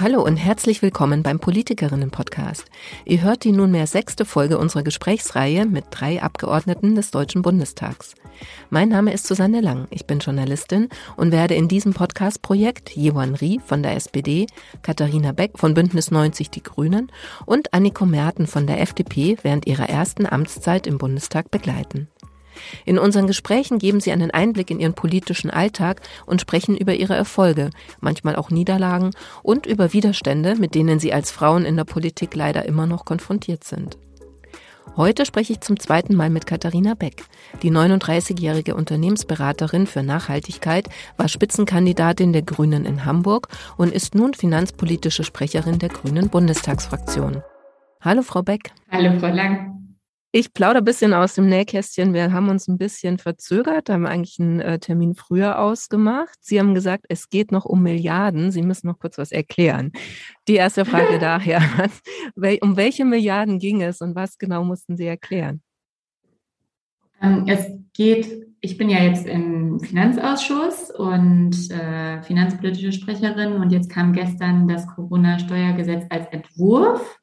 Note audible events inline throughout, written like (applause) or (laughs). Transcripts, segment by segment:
Hallo und herzlich willkommen beim Politikerinnen-Podcast. Ihr hört die nunmehr sechste Folge unserer Gesprächsreihe mit drei Abgeordneten des Deutschen Bundestags. Mein Name ist Susanne Lang, ich bin Journalistin und werde in diesem Podcast-Projekt Jewan Rie von der SPD, Katharina Beck von Bündnis 90 Die Grünen und Anniko Merten von der FDP während ihrer ersten Amtszeit im Bundestag begleiten. In unseren Gesprächen geben sie einen Einblick in ihren politischen Alltag und sprechen über ihre Erfolge, manchmal auch Niederlagen und über Widerstände, mit denen sie als Frauen in der Politik leider immer noch konfrontiert sind. Heute spreche ich zum zweiten Mal mit Katharina Beck. Die 39-jährige Unternehmensberaterin für Nachhaltigkeit war Spitzenkandidatin der Grünen in Hamburg und ist nun finanzpolitische Sprecherin der Grünen Bundestagsfraktion. Hallo, Frau Beck. Hallo, Frau Lang. Ich plaudere ein bisschen aus dem Nähkästchen. Wir haben uns ein bisschen verzögert, haben eigentlich einen äh, Termin früher ausgemacht. Sie haben gesagt, es geht noch um Milliarden. Sie müssen noch kurz was erklären. Die erste Frage (laughs) daher, um welche Milliarden ging es und was genau mussten Sie erklären? Ähm, es geht, ich bin ja jetzt im Finanzausschuss und äh, finanzpolitische Sprecherin und jetzt kam gestern das Corona-Steuergesetz als Entwurf.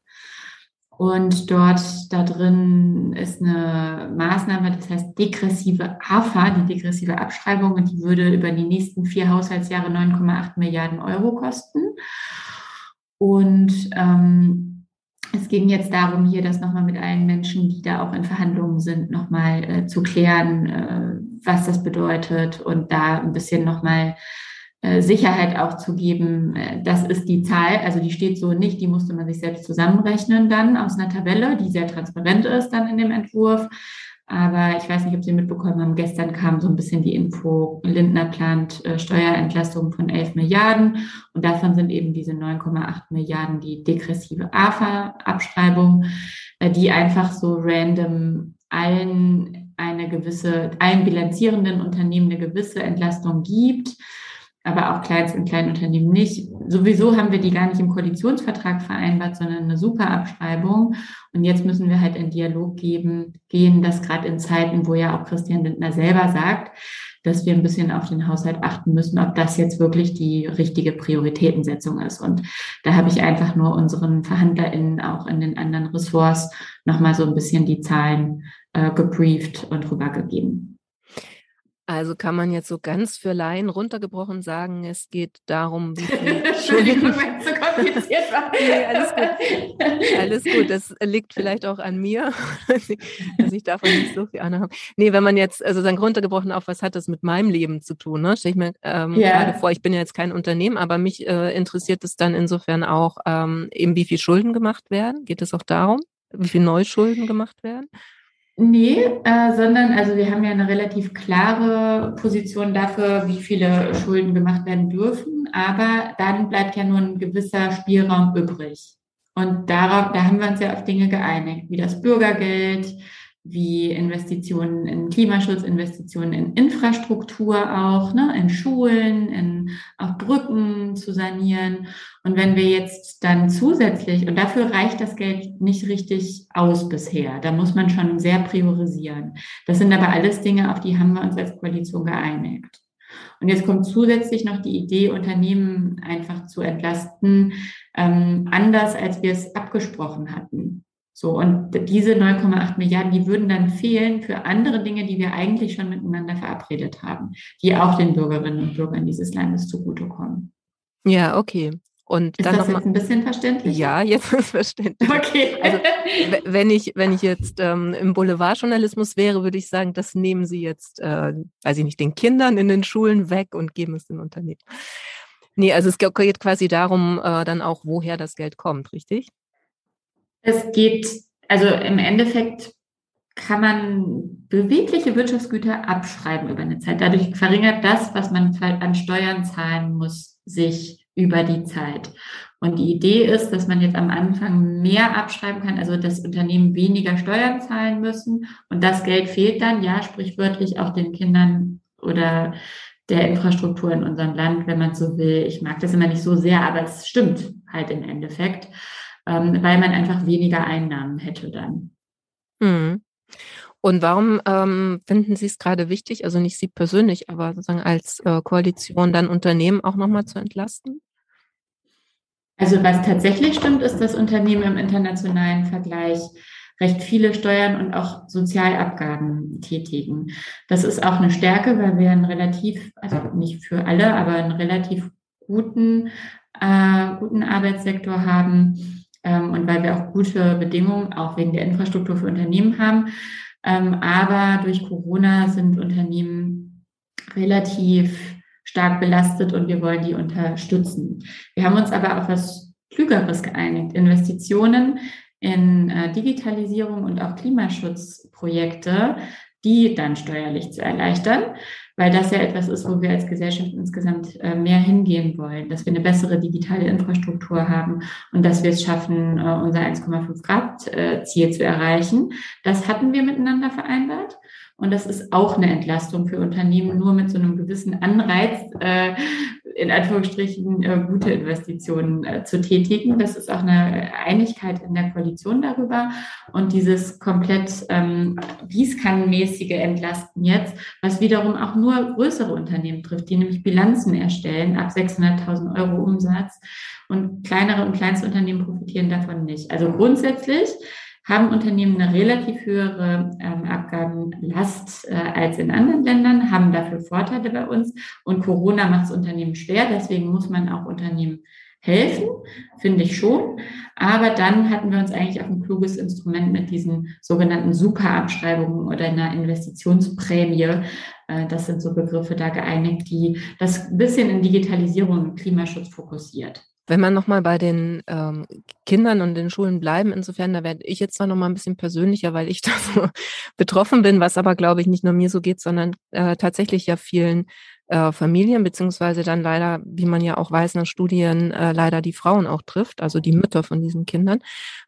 Und dort da drin ist eine Maßnahme, das heißt degressive AFA, die degressive Abschreibung, und die würde über die nächsten vier Haushaltsjahre 9,8 Milliarden Euro kosten. Und ähm, es ging jetzt darum, hier das nochmal mit allen Menschen, die da auch in Verhandlungen sind, nochmal äh, zu klären, äh, was das bedeutet und da ein bisschen nochmal Sicherheit auch zu geben, äh, das ist die Zahl, also die steht so nicht, die musste man sich selbst zusammenrechnen dann aus einer Tabelle, die sehr transparent ist dann in dem Entwurf. Aber ich weiß nicht, ob Sie mitbekommen haben, gestern kam so ein bisschen die Info, Lindner plant äh, Steuerentlastung von 11 Milliarden und davon sind eben diese 9,8 Milliarden die degressive AFA-Abschreibung, äh, die einfach so random allen eine gewisse, allen bilanzierenden Unternehmen eine gewisse Entlastung gibt aber auch Kleinst- und Kleinunternehmen nicht. Sowieso haben wir die gar nicht im Koalitionsvertrag vereinbart, sondern eine super Abschreibung. Und jetzt müssen wir halt in Dialog geben, gehen, dass gerade in Zeiten, wo ja auch Christian Lindner selber sagt, dass wir ein bisschen auf den Haushalt achten müssen, ob das jetzt wirklich die richtige Prioritätensetzung ist. Und da habe ich einfach nur unseren VerhandlerInnen auch in den anderen Ressorts nochmal so ein bisschen die Zahlen äh, gebrieft und rübergegeben. Also kann man jetzt so ganz für Laien runtergebrochen sagen, es geht darum, (laughs) wie viel Entschuldigung, wenn es so kompliziert war. (laughs) nee, alles gut. Alles gut. Das liegt (laughs) vielleicht auch an mir, dass ich davon nicht so viel Ahnung habe. Nee, wenn man jetzt, also dann runtergebrochen auf, was hat das mit meinem Leben zu tun? Ne? Stell ich mir ähm, ja. gerade vor, ich bin ja jetzt kein Unternehmen, aber mich äh, interessiert es dann insofern auch, ähm, eben wie viel Schulden gemacht werden. Geht es auch darum, wie viel Neuschulden gemacht werden? Nee, äh, sondern also wir haben ja eine relativ klare Position dafür, wie viele Schulden gemacht werden dürfen, aber dann bleibt ja nur ein gewisser Spielraum übrig. Und darauf, da haben wir uns ja auf Dinge geeinigt, wie das Bürgergeld, wie Investitionen in Klimaschutz, Investitionen in Infrastruktur auch, ne, in Schulen, in auch Brücken zu sanieren. Und wenn wir jetzt dann zusätzlich, und dafür reicht das Geld nicht richtig aus bisher, da muss man schon sehr priorisieren. Das sind aber alles Dinge, auf die haben wir uns als Koalition geeinigt. Und jetzt kommt zusätzlich noch die Idee, Unternehmen einfach zu entlasten, ähm, anders als wir es abgesprochen hatten. So, und diese 9,8 Milliarden, die würden dann fehlen für andere Dinge, die wir eigentlich schon miteinander verabredet haben, die auch den Bürgerinnen und Bürgern dieses Landes zugutekommen. Ja, okay. Und ist dann das noch jetzt ein bisschen verständlich? Ja, jetzt ist es verständlich. Okay. Also wenn ich, wenn ich jetzt ähm, im Boulevardjournalismus wäre, würde ich sagen, das nehmen Sie jetzt, äh, weiß ich nicht, den Kindern in den Schulen weg und geben es den Unternehmen. Nee, also es geht quasi darum, äh, dann auch, woher das Geld kommt, richtig? Es geht, also im Endeffekt kann man bewegliche Wirtschaftsgüter abschreiben über eine Zeit. Dadurch verringert das, was man an Steuern zahlen muss, sich über die Zeit. Und die Idee ist, dass man jetzt am Anfang mehr abschreiben kann, also dass Unternehmen weniger Steuern zahlen müssen. Und das Geld fehlt dann, ja, sprichwörtlich auch den Kindern oder der Infrastruktur in unserem Land, wenn man so will. Ich mag das immer nicht so sehr, aber es stimmt halt im Endeffekt ähm, weil man einfach weniger Einnahmen hätte dann. Mhm. Und warum ähm, finden Sie es gerade wichtig, also nicht Sie persönlich, aber sozusagen als äh, Koalition dann Unternehmen auch nochmal zu entlasten? Also was tatsächlich stimmt, ist, dass Unternehmen im internationalen Vergleich recht viele Steuern und auch Sozialabgaben tätigen. Das ist auch eine Stärke, weil wir einen relativ, also nicht für alle, aber einen relativ guten, äh, guten Arbeitssektor haben und weil wir auch gute Bedingungen auch wegen der Infrastruktur für Unternehmen haben. Ähm, aber durch Corona sind Unternehmen relativ stark belastet und wir wollen die unterstützen. Wir haben uns aber auf was Klügeres geeinigt. Investitionen in äh, Digitalisierung und auch Klimaschutzprojekte, die dann steuerlich zu erleichtern, weil das ja etwas ist, wo wir als Gesellschaft insgesamt äh, mehr hingehen wollen, dass wir eine bessere digitale Infrastruktur haben und dass wir es schaffen, äh, unser 1,5 Grad äh, Ziel zu erreichen. Das hatten wir miteinander vereinbart. Und das ist auch eine Entlastung für Unternehmen, nur mit so einem gewissen Anreiz, äh, in Anführungsstrichen, äh, gute Investitionen äh, zu tätigen. Das ist auch eine Einigkeit in der Koalition darüber. Und dieses komplett ähm, gießkannenmäßige Entlasten jetzt, was wiederum auch nur größere Unternehmen trifft, die nämlich Bilanzen erstellen ab 600.000 Euro Umsatz. Und kleinere und kleinste Unternehmen profitieren davon nicht. Also grundsätzlich haben Unternehmen eine relativ höhere ähm, Abgabenlast äh, als in anderen Ländern, haben dafür Vorteile bei uns. Und Corona macht es Unternehmen schwer, deswegen muss man auch Unternehmen helfen, finde ich schon. Aber dann hatten wir uns eigentlich auf ein kluges Instrument mit diesen sogenannten Superabschreibungen oder einer Investitionsprämie, äh, das sind so Begriffe da geeinigt, die das ein bisschen in Digitalisierung und Klimaschutz fokussiert. Wenn man nochmal bei den ähm, Kindern und den Schulen bleiben, insofern, da werde ich jetzt zwar nochmal ein bisschen persönlicher, weil ich (laughs) da so betroffen bin, was aber, glaube ich, nicht nur mir so geht, sondern äh, tatsächlich ja vielen äh, Familien, beziehungsweise dann leider, wie man ja auch weiß nach Studien, äh, leider die Frauen auch trifft, also die Mütter von diesen Kindern.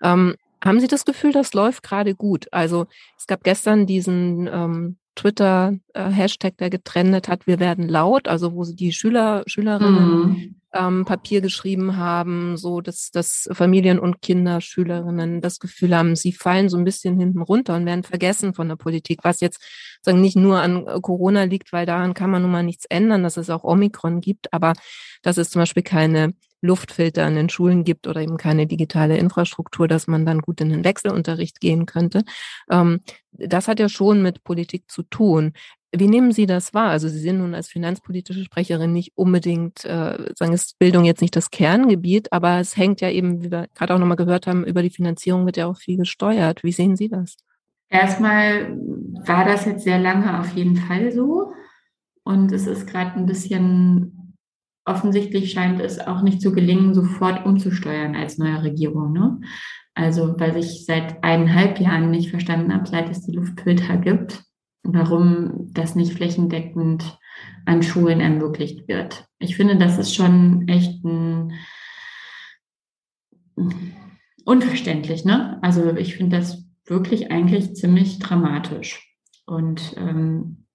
Ähm, haben Sie das Gefühl, das läuft gerade gut? Also es gab gestern diesen ähm, Twitter-Hashtag, äh, der getrennt hat, wir werden laut, also wo die Schüler, Schülerinnen mhm ähm, Papier geschrieben haben, so dass, dass Familien und Kinder, Schülerinnen das Gefühl haben, sie fallen so ein bisschen hinten runter und werden vergessen von der Politik, was jetzt sagen nicht nur an äh, Corona liegt, weil daran kann man nun mal nichts ändern, dass es auch Omikron gibt, aber dass es zum Beispiel keine Luftfilter in den Schulen gibt oder eben keine digitale Infrastruktur, dass man dann gut in den Wechselunterricht gehen könnte. Ähm, das hat ja schon mit Politik zu tun. Wie nehmen Sie das wahr? Also Sie sind nun als finanzpolitische Sprecherin nicht unbedingt, äh, sagen ist Bildung jetzt nicht das Kerngebiet, aber es hängt ja eben, wie wir gerade auch nochmal gehört haben, über die Finanzierung wird ja auch viel gesteuert. Wie sehen Sie das? Erstmal war das jetzt sehr lange auf jeden Fall so. Und es ist gerade ein bisschen offensichtlich scheint es auch nicht zu gelingen, sofort umzusteuern als neue Regierung. Ne? Also, weil ich seit eineinhalb Jahren nicht verstanden habe, seit es die Luftfilter gibt, warum das nicht flächendeckend an Schulen ermöglicht wird. Ich finde, das ist schon echt ein unverständlich. Ne? Also ich finde das wirklich eigentlich ziemlich dramatisch. Und ähm,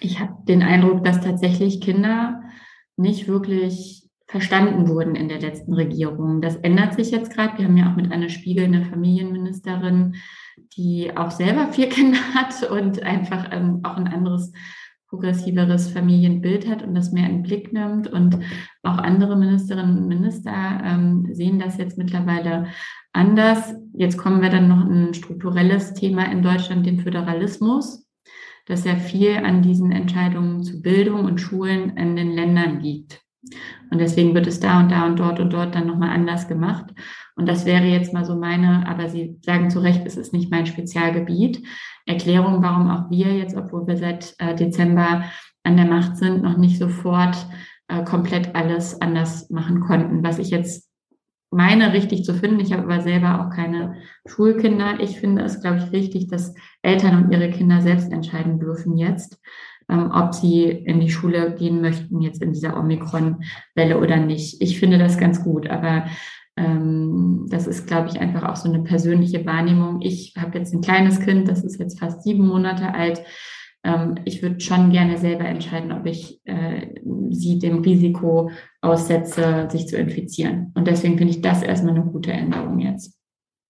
ich habe den Eindruck, dass tatsächlich Kinder nicht wirklich verstanden wurden in der letzten Regierung. Das ändert sich jetzt gerade. Wir haben ja auch mit einer Spiegel eine Familienministerin, die auch selber vier (laughs) Kinder hat und einfach ähm, auch ein anderes progressiveres Familienbild hat und das mehr in den Blick nimmt. Und auch andere Ministerinnen und Minister ähm, sehen das jetzt mittlerweile anders. Jetzt kommen wir dann noch ein strukturelles Thema in Deutschland, den Föderalismus, dass ja viel an diesen Entscheidungen zu Bildung und Schulen in den Ländern liegt. Und deswegen wird es da und da und dort und dort dann nochmal anders gemacht. Und das wäre jetzt mal so meine, aber Sie sagen zu Recht, es ist nicht mein Spezialgebiet. Erklärung, warum auch wir jetzt, obwohl wir seit äh, Dezember an der Macht sind, noch nicht sofort äh, komplett alles anders machen konnten. Was ich jetzt meine, richtig zu finden. Ich habe aber selber auch keine Schulkinder. Ich finde es, glaube ich, richtig, dass Eltern und ihre Kinder selbst entscheiden dürfen jetzt ähm, ob sie in die Schule gehen möchten, jetzt in dieser Omikron-Welle oder nicht. Ich finde das ganz gut, aber ähm, das ist, glaube ich, einfach auch so eine persönliche Wahrnehmung. Ich habe jetzt ein kleines Kind, das ist jetzt fast sieben Monate alt. Ähm, ich würde schon gerne selber entscheiden, ob ich äh, sie dem Risiko aussetze, sich zu infizieren. Und deswegen finde ich das erstmal eine gute Änderung jetzt.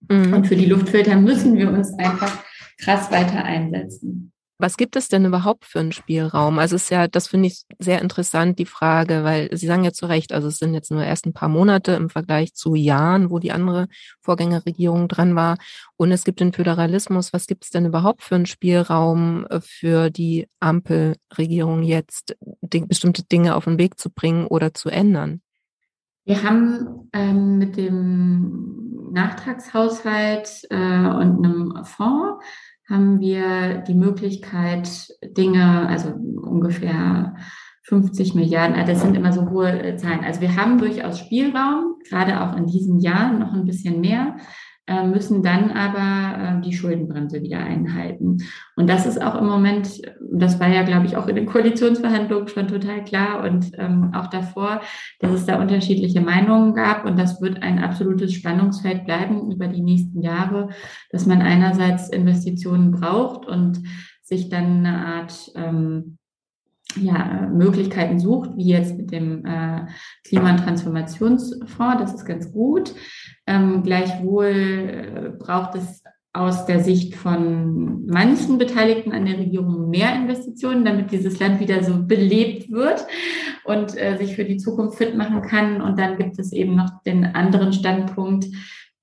Mhm. Und für die Luftfilter müssen wir uns einfach krass weiter einsetzen. Was gibt es denn überhaupt für einen Spielraum? Also es ist ja, das finde ich sehr interessant, die Frage, weil Sie sagen ja zu Recht, also es sind jetzt nur erst ein paar Monate im Vergleich zu Jahren, wo die andere Vorgängerregierung dran war. Und es gibt den Föderalismus. Was gibt es denn überhaupt für einen Spielraum äh, für die Ampelregierung jetzt, bestimmte Dinge auf den Weg zu bringen oder zu ändern? Wir haben ähm, mit dem Nachtragshaushalt äh, und einem Fonds haben wir die Möglichkeit, Dinge, also ungefähr 50 Milliarden, äh, das sind immer so hohe äh, Zahlen. Also wir haben durchaus Spielraum, gerade auch in diesem Jahr noch ein bisschen mehr, müssen dann aber die Schuldenbremse wieder einhalten. Und das ist auch im Moment, das war ja, glaube ich, auch in den Koalitionsverhandlungen schon total klar und ähm, auch davor, dass es da unterschiedliche Meinungen gab. Und das wird ein absolutes Spannungsfeld bleiben über die nächsten Jahre, dass man einerseits Investitionen braucht und sich dann eine Art ähm, ja, Möglichkeiten sucht, wie jetzt mit dem äh, Klima- und Transformationsfonds. Das ist ganz gut. Ähm, gleichwohl äh, braucht es aus der Sicht von manchen Beteiligten an der Regierung mehr Investitionen, damit dieses Land wieder so belebt wird und äh, sich für die Zukunft fit machen kann. Und dann gibt es eben noch den anderen Standpunkt,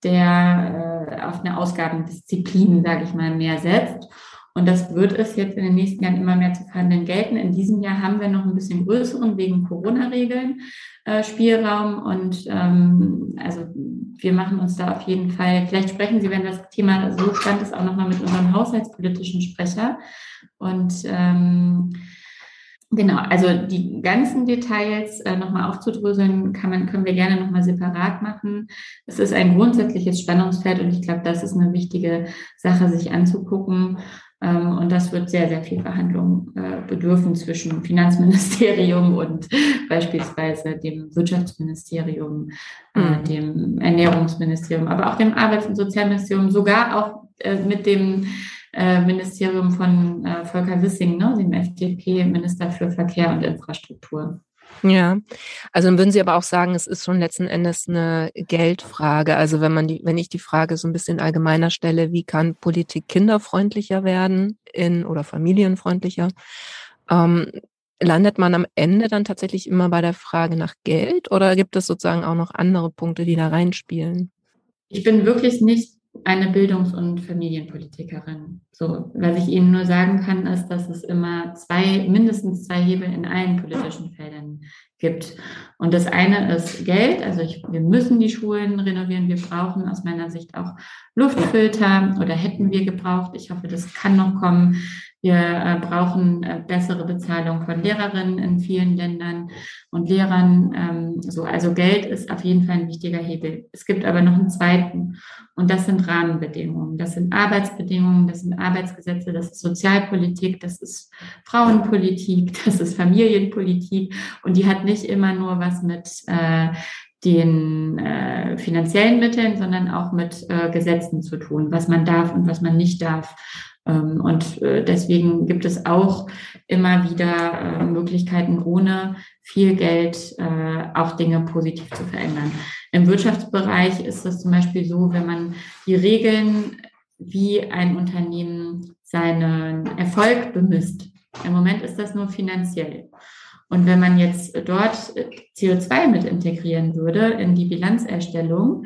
der äh, auf eine Ausgabendisziplin, sage ich mal, mehr setzt. Und das wird es jetzt in den nächsten Jahren immer mehr zu verhandeln gelten. In diesem Jahr haben wir noch ein bisschen größeren wegen Corona-Regeln äh, Spielraum. Und ähm, also wir machen uns da auf jeden Fall, vielleicht sprechen Sie, wenn das Thema so spannend ist, auch nochmal mit unserem haushaltspolitischen Sprecher. Und ähm, Genau, also die ganzen Details äh, nochmal aufzudröseln, kann man, können wir gerne nochmal separat machen. Es ist ein grundsätzliches Spannungsfeld und ich glaube, das ist eine wichtige Sache, sich anzugucken. Ähm, und das wird sehr, sehr viel Verhandlungen äh, bedürfen zwischen (laughs) Finanzministerium und (laughs) beispielsweise dem Wirtschaftsministerium, äh, mhm. dem Ernährungsministerium, aber auch dem Arbeits- und Sozialministerium, sogar auch äh, mit dem Ministerium von Volker Wissing, ne, dem FDP-Minister für Verkehr und Infrastruktur. Ja, also dann würden Sie aber auch sagen, es ist schon letzten Endes eine Geldfrage. Also wenn man die, wenn ich die Frage so ein bisschen allgemeiner stelle, wie kann Politik kinderfreundlicher werden in oder familienfreundlicher, ähm, landet man am Ende dann tatsächlich immer bei der Frage nach Geld oder gibt es sozusagen auch noch andere Punkte, die da reinspielen? Ich bin wirklich nicht eine Bildungs- und Familienpolitikerin. So, was ich Ihnen nur sagen kann, ist, dass es immer zwei, mindestens zwei Hebel in allen politischen Feldern gibt. Und das eine ist Geld. Also ich, wir müssen die Schulen renovieren. Wir brauchen aus meiner Sicht auch Luftfilter oder hätten wir gebraucht. Ich hoffe, das kann noch kommen. Wir äh, brauchen äh, bessere Bezahlung von Lehrerinnen in vielen Ländern und Lehrern. Ähm, so, also Geld ist auf jeden Fall ein wichtiger Hebel. Es gibt aber noch einen zweiten und das sind Rahmenbedingungen. Das sind Arbeitsbedingungen, das sind Arbeitsgesetze, das ist Sozialpolitik, das ist Frauenpolitik, (laughs) das ist Familienpolitik und die hat nicht immer nur was mit äh, den äh, finanziellen Mitteln, sondern auch mit äh, Gesetzen zu tun, was man darf und was man nicht darf. Ähm, und äh, deswegen gibt es auch immer wieder äh, Möglichkeiten, ohne viel Geld äh, auch Dinge positiv zu verändern. Im Wirtschaftsbereich ist es zum Beispiel so, wenn man die Regeln, wie ein Unternehmen seinen Erfolg bemisst. Im Moment ist das nur finanziell. Und wenn man jetzt dort CO2 mit integrieren würde in die Bilanzerstellung,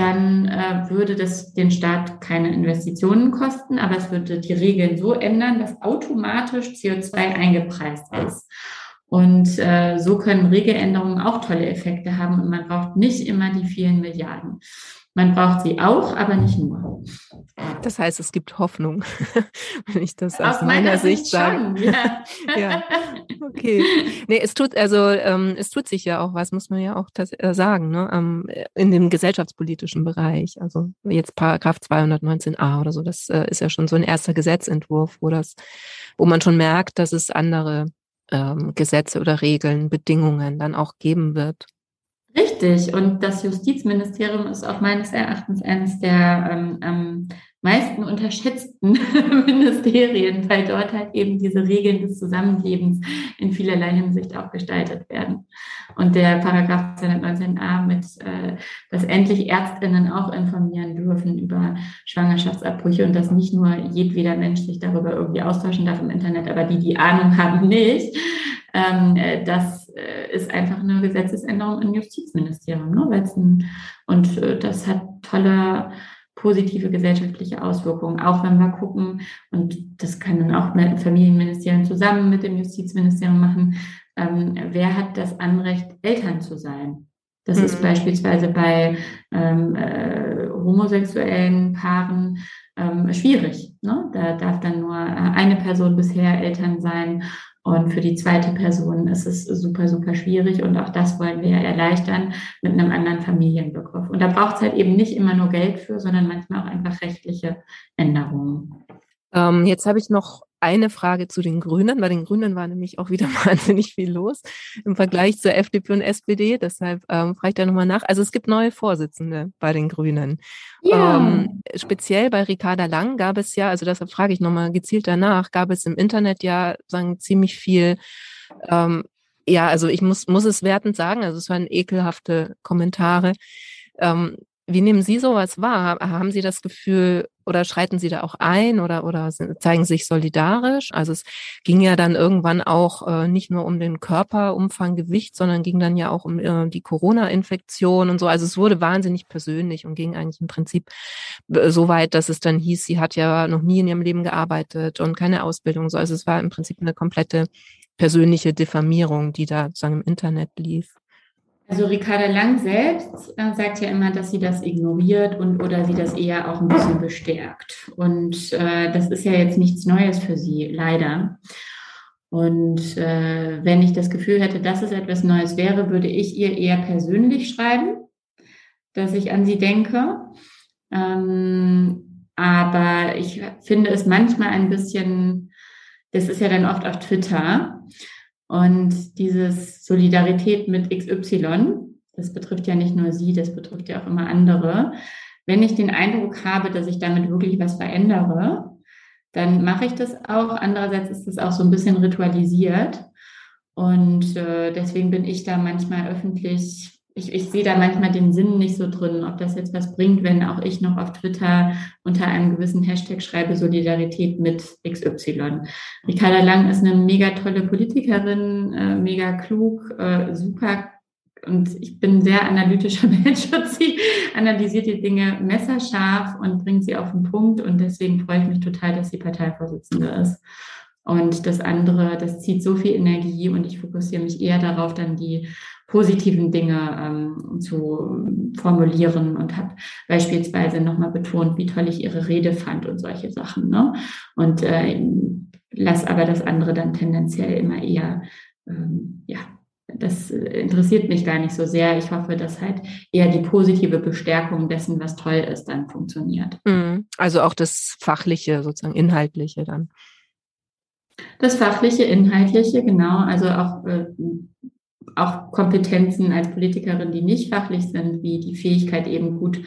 dann äh, würde das den Staat keine Investitionen kosten, aber es würde die Regeln so ändern, dass automatisch CO2 eingepreist ist. Und äh, so können Regeländerungen auch tolle Effekte haben und man braucht nicht immer die vielen Milliarden. Man braucht sie auch, aber nicht nur. Das heißt, es gibt Hoffnung, (laughs) wenn ich das aus, aus meiner, meiner, Sicht sage. Ja. (laughs) ja. Okay. Nee, es tut, also ähm, es tut sich ja auch was, muss man ja auch das, äh, sagen, ne? Ähm, in dem gesellschaftspolitischen Bereich. Also jetzt Paragraph 219a oder so, das äh, ist ja schon so ein erster Gesetzentwurf, wo das, wo man schon merkt, dass es andere ähm, Gesetze oder Regeln, Bedingungen dann auch geben wird. Richtig. Und das Justizministerium ist auch meines Erachtens eines der ähm, ähm, meisten unterschätzten (laughs) Ministerien, weil dort halt eben diese Regeln des Zusammenlebens in vielerlei Hinsicht auch gestaltet werden. Und der Paragraph 219a mit, äh, dass endlich Ärztinnen auch informieren dürfen über Schwangerschaftsabbrüche und dass nicht nur jedweder Mensch sich darüber irgendwie austauschen darf im Internet, aber die, die Ahnung haben, nicht. Ähm, äh, das äh, ist einfach eine Gesetzesänderung im Justizministerium. Ne? Ein, und äh, das hat tolle positive gesellschaftliche Auswirkungen, auch wenn wir gucken, und das können auch mit Familienministerien zusammen mit dem Justizministerium machen, ähm, wer hat das Anrecht, Eltern zu sein? Das mhm. ist beispielsweise bei ähm, äh, homosexuellen Paaren ähm, schwierig. Ne? Da darf dann nur äh, eine Person bisher Eltern sein und für die zweite Person ist es super, super schwierig. Und auch das wollen wir erleichtern mit einem anderen Familienbegriff. Und da braucht es halt eben nicht immer nur Geld für, sondern manchmal auch einfach rechtliche Änderungen. Ähm, jetzt habe ich noch eine Frage zu den Grünen. Bei den Grünen war nämlich auch wieder (laughs) wahnsinnig viel los im Vergleich zur FDP und SPD. Deshalb ähm, frage ich da nochmal nach. Also es gibt neue Vorsitzende bei den Grünen. Ja. Ähm, speziell bei Ricarda Lang gab es ja, also deshalb frage ich nochmal gezielt danach, gab es im Internet ja sagen ziemlich viel ähm, ja, also ich muss, muss es wertend sagen, also es waren ekelhafte Kommentare. Ähm, wie nehmen Sie sowas wahr? Haben Sie das Gefühl oder schreiten Sie da auch ein oder, oder zeigen sich solidarisch? Also es ging ja dann irgendwann auch äh, nicht nur um den Körperumfang, Gewicht, sondern ging dann ja auch um äh, die Corona-Infektion und so. Also es wurde wahnsinnig persönlich und ging eigentlich im Prinzip äh, so weit, dass es dann hieß, sie hat ja noch nie in ihrem Leben gearbeitet und keine Ausbildung. So. Also es war im Prinzip eine komplette persönliche Diffamierung, die da sozusagen im Internet lief. Also Ricarda Lang selbst äh, sagt ja immer, dass sie das ignoriert und oder sie das eher auch ein bisschen bestärkt. Und äh, das ist ja jetzt nichts Neues für sie, leider. Und äh, wenn ich das Gefühl hätte, dass es etwas Neues wäre, würde ich ihr eher persönlich schreiben, dass ich an sie denke. Ähm, aber ich finde es manchmal ein bisschen, das ist ja dann oft auf Twitter, und dieses Solidarität mit XY, das betrifft ja nicht nur sie, das betrifft ja auch immer andere. Wenn ich den Eindruck habe, dass ich damit wirklich was verändere, dann mache ich das auch. Andererseits ist das auch so ein bisschen ritualisiert. Und äh, deswegen bin ich da manchmal öffentlich ich, ich sehe da manchmal den Sinn nicht so drin, ob das jetzt was bringt, wenn auch ich noch auf Twitter unter einem gewissen Hashtag schreibe Solidarität mit XY. Ricarda Lang ist eine mega tolle Politikerin, äh, mega klug, äh, super und ich bin sehr analytischer (laughs) Mensch und sie analysiert die Dinge messerscharf und bringt sie auf den Punkt und deswegen freue ich mich total, dass sie Parteivorsitzende ist. Und das andere, das zieht so viel Energie und ich fokussiere mich eher darauf, dann die positiven Dinge ähm, zu formulieren und habe beispielsweise nochmal betont, wie toll ich ihre Rede fand und solche Sachen. Ne? Und äh, lass aber das andere dann tendenziell immer eher, ähm, ja, das interessiert mich gar nicht so sehr. Ich hoffe, dass halt eher die positive Bestärkung dessen, was toll ist, dann funktioniert. Mhm. Also auch das Fachliche, sozusagen Inhaltliche dann. Das Fachliche, Inhaltliche, genau. Also auch äh, auch Kompetenzen als Politikerin, die nicht fachlich sind, wie die Fähigkeit eben gut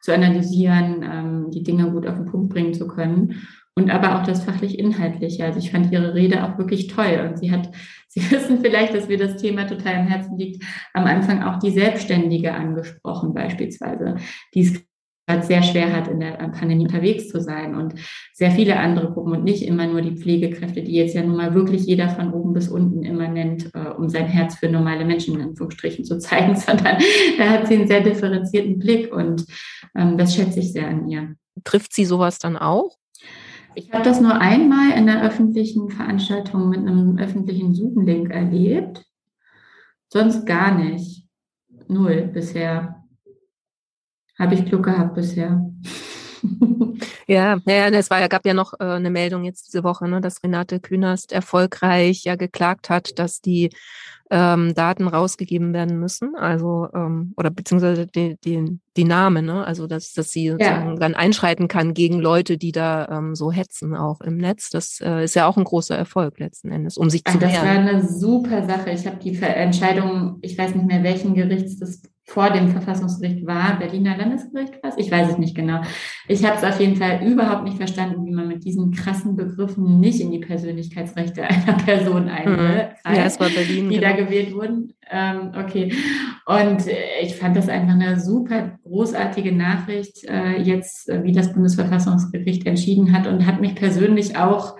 zu analysieren, ähm, die Dinge gut auf den Punkt bringen zu können. Und aber auch das fachlich-inhaltliche. Also ich fand Ihre Rede auch wirklich toll. Und sie hat, (laughs) Sie wissen vielleicht, dass mir das Thema total am Herzen liegt, am Anfang auch die Selbstständige angesprochen beispielsweise, die es sehr schwer hat, in der Pandemie unterwegs zu sein und sehr viele andere Gruppen und nicht immer nur die Pflegekräfte, die jetzt ja nun mal wirklich jeder von oben bis unten immer nennt, äh, um sein Herz für normale Menschen in Anführungsstrichen zu zeigen, (laughs) sondern da hat sie einen sehr differenzierten Blick und ähm, das schätze ich sehr an ihr. Trifft sie sowas dann auch? Ich habe das nur einmal in der öffentlichen Veranstaltung mit einem öffentlichen Zoom-Link erlebt, sonst gar nicht. Null bisher. Habe ich Glück gehabt bisher. (laughs) ja, ja, es war ja, gab ja noch äh, eine Meldung jetzt diese Woche, ne, dass Renate Künast erfolgreich ja geklagt hat, dass die ähm, Daten rausgegeben werden müssen, also ähm, oder beziehungsweise die, die, die Namen, ne? also dass, dass sie sozusagen ja. dann einschreiten kann gegen Leute, die da ähm, so hetzen auch im Netz. Das äh, ist ja auch ein großer Erfolg letzten Endes, um sich zu wehren. Das war eine super Sache. Ich habe die Entscheidung, ich weiß nicht mehr welchen Gerichts das vor dem Verfassungsgericht war, Berliner Landesgericht was? Ich weiß es nicht genau. Ich habe es auf jeden Fall überhaupt nicht verstanden, wie man mit diesen krassen Begriffen nicht in die Persönlichkeitsrechte einer Person eingreift, mhm. ja, es war Berlin, die genau. da gewählt wurden. Ähm, okay. Und ich fand das einfach eine super großartige Nachricht, äh, jetzt, äh, wie das Bundesverfassungsgericht entschieden hat und hat mich persönlich auch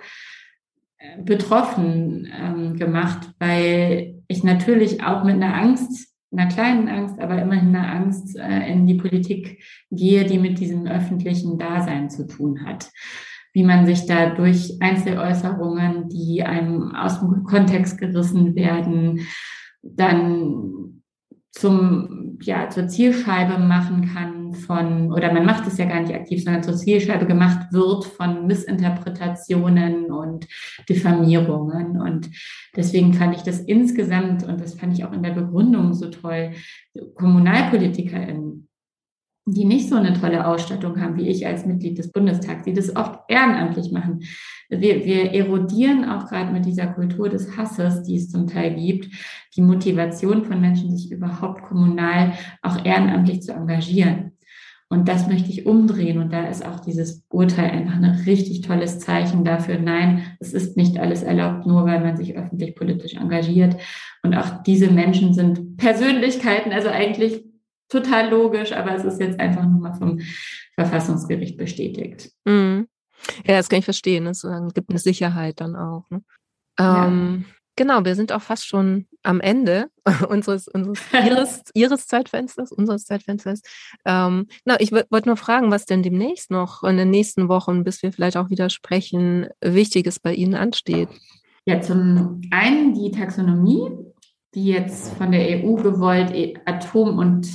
äh, betroffen ähm, gemacht, weil ich natürlich auch mit einer Angst einer kleinen Angst, aber immerhin einer Angst äh, in die Politik gehe, die mit diesem öffentlichen Dasein zu tun hat. Wie man sich da durch Einzeläußerungen, die einem aus dem Kontext gerissen werden, dann zum, ja, zur Zielscheibe machen kann von, oder man macht es ja gar nicht aktiv, sondern zur Zielscheibe gemacht wird von Missinterpretationen und Diffamierungen. Und deswegen fand ich das insgesamt, und das fand ich auch in der Begründung so toll, KommunalpolitikerInnen die nicht so eine tolle Ausstattung haben wie ich als Mitglied des Bundestags, die das oft ehrenamtlich machen. Wir, wir erodieren auch gerade mit dieser Kultur des Hasses, die es zum Teil gibt, die Motivation von Menschen, sich überhaupt kommunal auch ehrenamtlich zu engagieren. Und das möchte ich umdrehen. Und da ist auch dieses Urteil einfach ein richtig tolles Zeichen dafür. Nein, es ist nicht alles erlaubt, nur weil man sich öffentlich politisch engagiert. Und auch diese Menschen sind Persönlichkeiten, also eigentlich total logisch, aber es ist jetzt einfach nur mal vom Verfassungsgericht bestätigt. Mhm. Ja, das kann ich verstehen. Es gibt eine Sicherheit dann auch. Ne? Ähm, ja. Genau, wir sind auch fast schon am Ende (laughs) unseres, unseres (laughs) ihres, ihres Zeitfensters, unseres Zeitfensters. Ähm, na, ich wollte nur fragen, was denn demnächst noch in den nächsten Wochen, bis wir vielleicht auch wieder sprechen, Wichtiges bei Ihnen ansteht. Ja, zum einen die Taxonomie, die jetzt von der EU gewollt e, Atom- und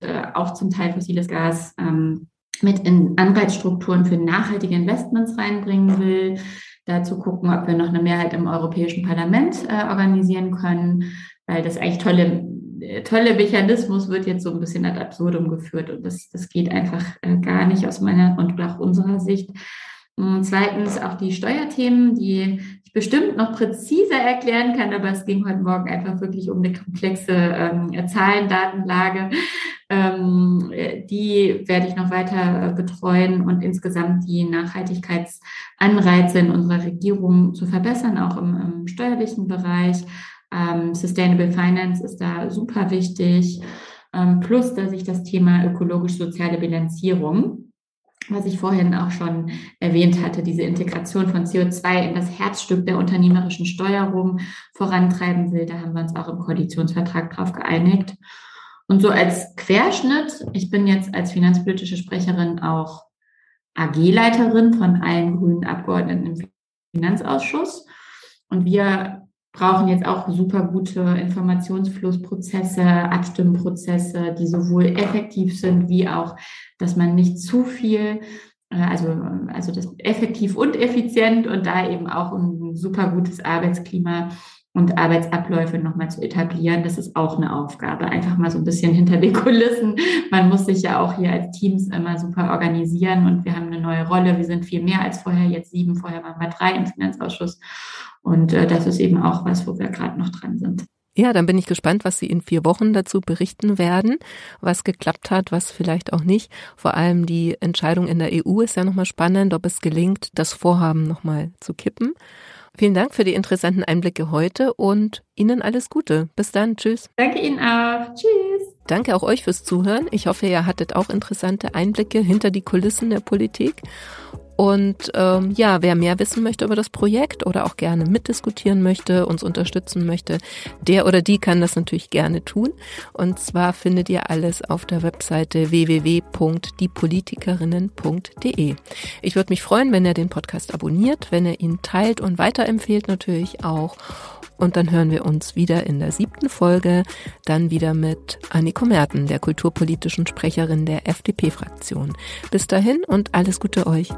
äh, auch zum Teil fossiles Gas ähm, mit in Anreizstrukturen für nachhaltige Investments reinbringen will. Dazu gucken, ob wir noch eine Mehrheit im Europäischen Parlament äh, organisieren können, weil das eigentlich tolle, äh, tolle Mechanismus wird jetzt so ein bisschen ad absurdum geführt und das, das geht einfach äh, gar nicht aus meiner und auch unserer Sicht. Und zweitens auch die Steuerthemen, die bestimmt noch präziser erklären kann, aber es ging heute Morgen einfach wirklich um eine komplexe ähm, Zahlendatenlage. Ähm, die werde ich noch weiter äh, betreuen und insgesamt die Nachhaltigkeitsanreize in unserer Regierung zu verbessern, auch im, im steuerlichen Bereich. Ähm, Sustainable Finance ist da super wichtig. Ähm, plus, dass ich das Thema ökologisch-soziale Bilanzierung was ich vorhin auch schon erwähnt hatte, diese Integration von CO2 in das Herzstück der unternehmerischen Steuerung vorantreiben will. Da haben wir uns auch im Koalitionsvertrag drauf geeinigt. Und so als Querschnitt, ich bin jetzt als finanzpolitische Sprecherin auch AG-Leiterin von allen grünen Abgeordneten im Finanzausschuss. Und wir brauchen jetzt auch super gute Informationsflussprozesse, Abstimmprozesse, die sowohl effektiv sind wie auch, dass man nicht zu viel, äh, also, also das effektiv und effizient und da eben auch ein super gutes Arbeitsklima und Arbeitsabläufe nochmal zu etablieren, das ist auch eine Aufgabe. Einfach mal so ein bisschen hinter den Kulissen. Man muss sich ja auch hier als Teams immer super organisieren und wir haben eine neue Rolle. Wir sind viel mehr als vorher, jetzt sieben, vorher waren wir drei im Finanzausschuss. Und äh, das ist eben auch was, wo wir gerade noch dran sind. Ja, dann bin ich gespannt, was Sie in vier Wochen dazu berichten werden, was geklappt hat, was vielleicht auch nicht. Vor allem die Entscheidung in der EU ist ja nochmal spannend, ob es gelingt, das Vorhaben nochmal zu kippen. Vielen Dank für die interessanten Einblicke heute und Ihnen alles Gute. Bis dann. Tschüss. Danke Ihnen auch. Tschüss. Danke auch euch fürs Zuhören. Ich hoffe, ihr hattet auch interessante Einblicke hinter die Kulissen der Politik. Und ähm, ja, wer mehr wissen möchte über das Projekt oder auch gerne mitdiskutieren möchte, uns unterstützen möchte, der oder die kann das natürlich gerne tun. Und zwar findet ihr alles auf der Webseite www.diepolitikerinnen.de. Ich würde mich freuen, wenn ihr den Podcast abonniert, wenn ihr ihn teilt und weiterempfehlt natürlich auch. Und dann hören wir uns wieder in der siebten Folge, dann wieder mit Anniko Merten, der kulturpolitischen Sprecherin der FDP-Fraktion. Bis dahin und alles Gute euch.